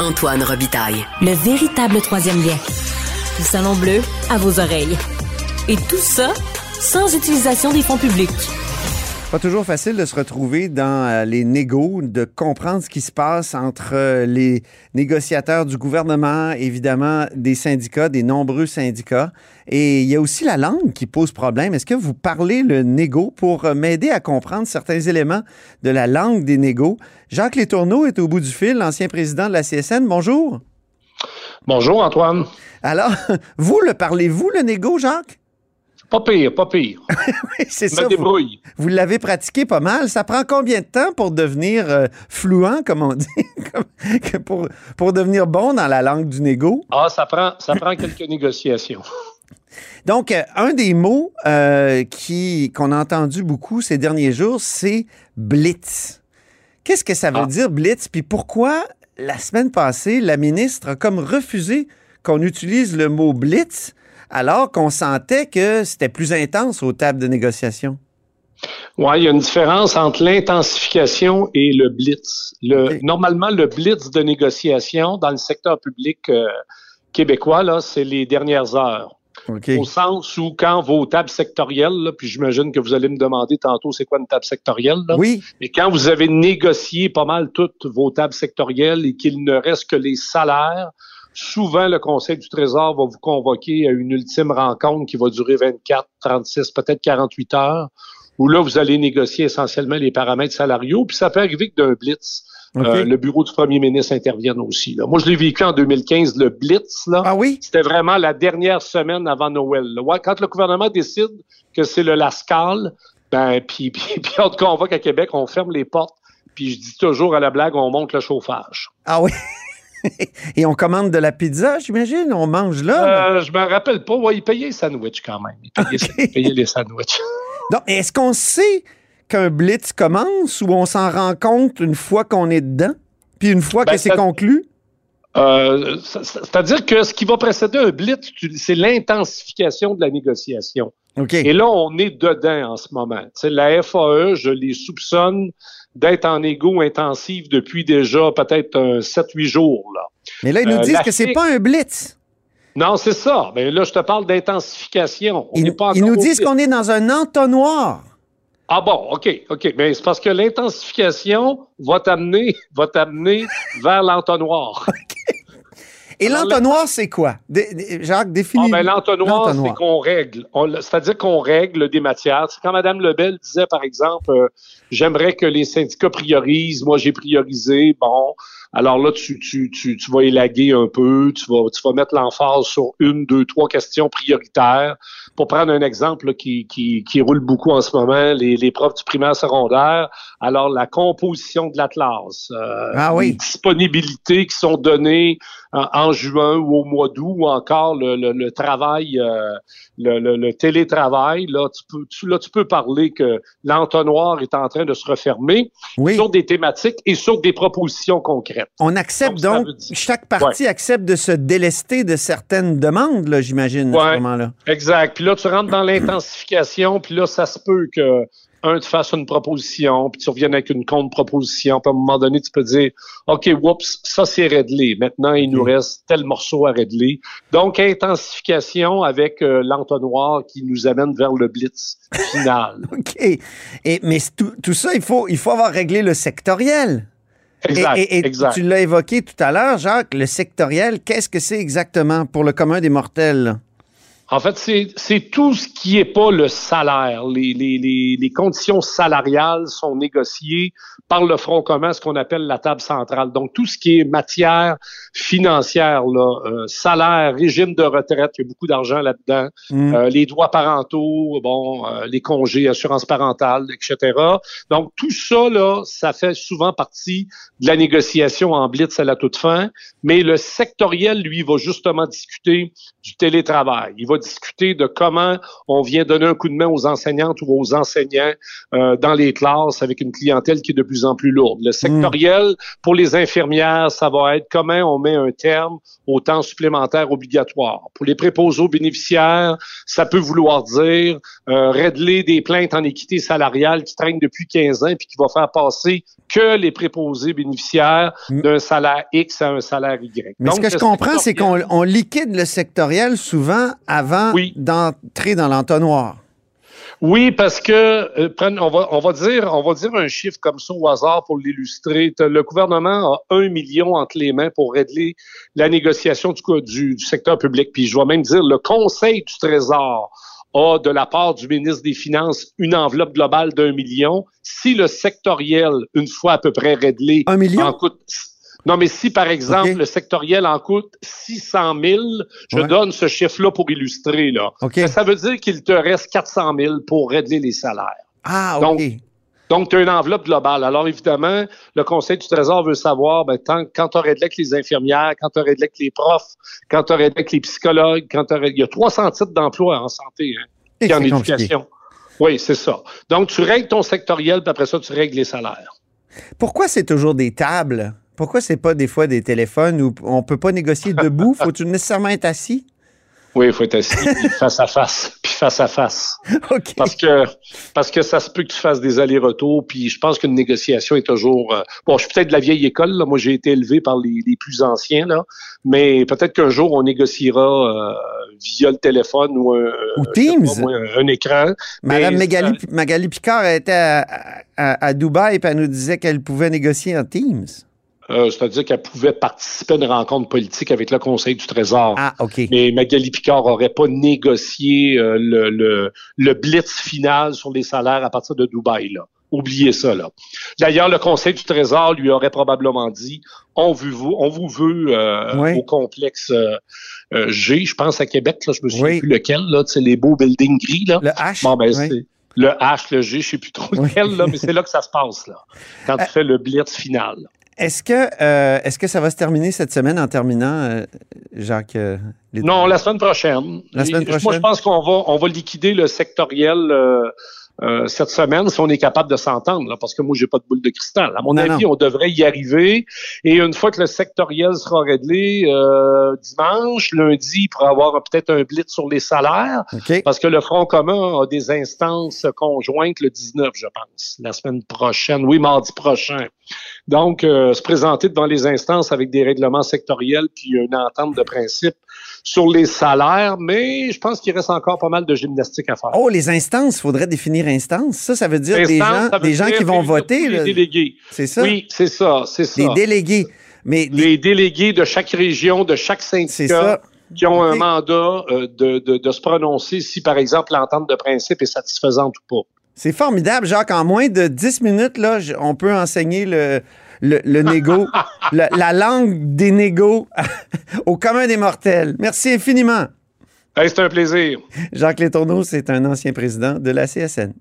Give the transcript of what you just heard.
Antoine Robitaille. Le véritable troisième lien. Le Salon Bleu à vos oreilles. Et tout ça sans utilisation des fonds publics. Pas toujours facile de se retrouver dans euh, les négos, de comprendre ce qui se passe entre euh, les négociateurs du gouvernement, évidemment des syndicats, des nombreux syndicats. Et il y a aussi la langue qui pose problème. Est-ce que vous parlez le négo pour euh, m'aider à comprendre certains éléments de la langue des négos? Jacques Létourneau est au bout du fil, l'ancien président de la CSN. Bonjour. Bonjour, Antoine. Alors, vous le parlez-vous, le négo, Jacques? Pas pire, pas pire. oui, c'est ça. Vous, vous l'avez pratiqué pas mal. Ça prend combien de temps pour devenir euh, fluent, comme on dit, pour, pour devenir bon dans la langue du négo? Ah, ça prend, ça prend quelques négociations. Donc, euh, un des mots euh, qui, qu'on a entendu beaucoup ces derniers jours, c'est blitz. Qu'est-ce que ça veut ah. dire, blitz? Puis pourquoi, la semaine passée, la ministre a comme refusé qu'on utilise le mot blitz alors qu'on sentait que c'était plus intense aux tables de négociation? Oui, il y a une différence entre l'intensification et le blitz. Le, Normalement, le blitz de négociation dans le secteur public euh, québécois, là, c'est les dernières heures. Au sens où quand vos tables sectorielles, puis j'imagine que vous allez me demander tantôt c'est quoi une table sectorielle. Là, oui. Et quand vous avez négocié pas mal toutes vos tables sectorielles et qu'il ne reste que les salaires, souvent le Conseil du Trésor va vous convoquer à une ultime rencontre qui va durer 24, 36, peut-être 48 heures, où là, vous allez négocier essentiellement les paramètres salariaux, puis ça peut arriver que d'un blitz. Euh, le bureau du premier ministre intervienne aussi. Là. Moi, je l'ai vécu en 2015, le Blitz. Là, ah oui? C'était vraiment la dernière semaine avant Noël. Là. quand le gouvernement décide que c'est le Lascal, ben, puis, puis, puis on te convoque à Québec, on ferme les portes, puis je dis toujours à la blague, on monte le chauffage. Ah oui? Et on commande de la pizza, j'imagine? On mange là? Euh, je me rappelle pas. Ouais, ils payaient les sandwichs quand même. Ils payaient, les sandwichs. Donc, est-ce qu'on sait qu'un blitz commence ou on s'en rend compte une fois qu'on est dedans? Puis une fois que ben, c'est conclu? Euh, c'est-à-dire que ce qui va précéder un blitz, c'est l'intensification de la négociation. Et là, on est dedans en ce moment. la FAE, je les soupçonne d'être en égo intensif depuis déjà peut-être 7-8 jours. Là. Mais là, ils nous euh, disent que c'est pas un blitz. Non, c'est ça. Mais là, je te parle d'intensification. Ils, ils nous disent qu'on est dans un entonnoir. Ah bon, OK, OK. Mais c'est parce que l'intensification va t'amener, va t'amener vers l'entonnoir. Et l'entonnoir, c'est quoi? Jacques, définis. Ah, ben, l'entonnoir, c'est qu'on règle. C'est-à-dire qu'on règle des matières. C'est quand Mme Lebel disait, par exemple, euh, j'aimerais que les syndicats priorisent. Moi, j'ai priorisé. Bon. Alors là, tu, tu, tu, tu vas élaguer un peu, tu vas, tu vas mettre l'emphase sur une, deux, trois questions prioritaires. Pour prendre un exemple qui, qui, qui roule beaucoup en ce moment, les, les profs du primaire secondaire, alors la composition de l'Atlas, euh, ah oui. les disponibilités qui sont données en, juin ou au mois d'août, ou encore le, le, travail, euh, le, le, télétravail, là tu, peux, tu, là, tu peux parler que l'entonnoir est en train de se refermer sur des thématiques et sur des propositions concrètes. On accepte donc, chaque partie accepte de se délester de certaines demandes, là, j'imagine, à ce moment-là. Exact. Puis là, tu rentres dans l'intensification, puis là, ça se peut que un, tu fasses une proposition, puis tu reviennes avec une contre-proposition, puis à un moment donné, tu peux dire, OK, whoops, ça c'est réglé. Maintenant, il nous reste tel morceau à régler. Donc, intensification avec euh, l'entonnoir qui nous amène vers le blitz final. OK. Et, mais tout, tout, ça, il faut, il faut avoir réglé le sectoriel. Exact, et, exact. tu l'as évoqué tout à l'heure, Jacques, le sectoriel, qu'est-ce que c'est exactement pour le commun des mortels? En fait, c'est tout ce qui n'est pas le salaire. Les, les, les, les, conditions salariales sont négociées par le Front commun, ce qu'on appelle la table centrale. Donc, tout ce qui est matière financière, là, euh, salaire, régime de retraite, il y a beaucoup d'argent là-dedans, mm. euh, les droits parentaux, bon, euh, les congés, assurance parentale, etc. Donc, tout ça, là, ça fait souvent partie de la négociation en blitz à la toute fin. Mais le sectoriel, lui, va justement discuter du télétravail. Il va va discuter de comment on vient donner un coup de main aux enseignantes ou aux enseignants euh, dans les classes avec une clientèle qui est de plus en plus lourde. Le sectoriel, pour les infirmières, ça va être comment on met un terme au temps supplémentaire obligatoire. Pour les préposés aux bénéficiaires, ça peut vouloir dire euh, régler des plaintes en équité salariale qui traînent depuis 15 ans puis qui va faire passer que les préposés bénéficiaires mm. d'un salaire X à un salaire Y. Mais ce que je comprends, c'est qu'on liquide le sectoriel souvent avant d'entrer dans l'entonnoir. Oui, parce que euh, on va on va dire on va dire un chiffre comme ça au hasard pour l'illustrer. Le gouvernement a un million entre les mains pour régler la négociation du, du, du secteur public. Puis je vais même dire le Conseil du Trésor a de la part du ministre des Finances une enveloppe globale d'un million. Si le sectoriel, une fois à peu près réglé, un million? en coûte non, mais si, par exemple, le sectoriel en coûte 600 000, je donne ce chiffre-là pour illustrer. Là. Ça veut dire qu'il te reste 400 000 pour régler les salaires. Ah, OK. Donc, tu as une enveloppe globale. Alors, évidemment, le Conseil du Trésor veut savoir, ben, quand tu as réglé avec les infirmières, quand tu as réglé avec les profs, quand tu réglé avec les psychologues, quand tu Il y a 300 titres d'emploi en santé hein, et en éducation. Oui, c'est ça. Donc, tu règles ton sectoriel, puis après ça, tu règles les salaires. Pourquoi c'est toujours des tables? Pourquoi c'est pas des fois des téléphones où on peut pas négocier debout? Faut-tu nécessairement être assis? Oui, il faut être assis, face à face, puis face à face. Parce que, parce que ça se peut que tu fasses des allers-retours, puis je pense qu'une négociation est toujours... Euh, bon, je suis peut-être de la vieille école, là. moi j'ai été élevé par les, plus anciens, là, mais peut-être qu'un jour on négociera euh, via le téléphone ou un, ou Teams. un, écran. Madame Magali, Picard était à, à, à Dubaï et elle nous disait qu'elle pouvait négocier en Teams. Euh, c'est-à-dire qu'elle pouvait participer à une rencontre politique avec le Conseil du Trésor. Ah, OK. Mais Magali Picard n'aurait pas négocié euh, le, le, le, blitz final sur les salaires à partir de Dubaï. Là. Oubliez ça. là. D'ailleurs, le Conseil du Trésor lui aurait probablement dit on vous, on vous veut euh, au complexe G, je pense à Québec, là, je me souviens plus lequel, là, c'est les beaux buildings gris. Là. Le H. Bon, ben, c'est le H, le G, je sais plus trop lequel, là, mais c'est là que ça se passe, là, quand tu fais le blitz final. Est-ce que, euh, est-ce que ça va se terminer cette semaine en terminant, euh, Jacques? Euh, non, la semaine prochaine. La semaine prochaine. Moi, je pense qu'on va, on va liquider le sectoriel euh, cette semaine si on est capable de s'entendre, parce que moi, j'ai pas de boule de cristal. À mon avis, on devrait y arriver. Et une fois que le sectoriel sera réglé euh, dimanche, lundi, il pourra avoir peut-être un blitz sur les salaires, parce que le Front commun a des instances conjointes le 19, je pense, la semaine prochaine. Oui, mardi prochain. Donc, euh, se présenter devant les instances avec des règlements sectoriels puis une entente de principe sur les salaires, mais je pense qu'il reste encore pas mal de gymnastique à faire. Oh, les instances, il faudrait définir instances. Ça, ça veut dire des gens, des gens qui vont voter. Les délégués. C'est ça? Oui, c'est ça, c'est ça. Des délégués. Mais les délégués de chaque région, de chaque syndicat qui ont un mandat euh, de, de, de, se prononcer si, par exemple, l'entente de principe est satisfaisante ou pas. C'est formidable, Jacques. En moins de 10 minutes, là, on peut enseigner le, le, négo, la, langue des négos au commun des mortels. Merci infiniment. c'est un plaisir. Jacques Létourneau, c'est un ancien président de la CSN.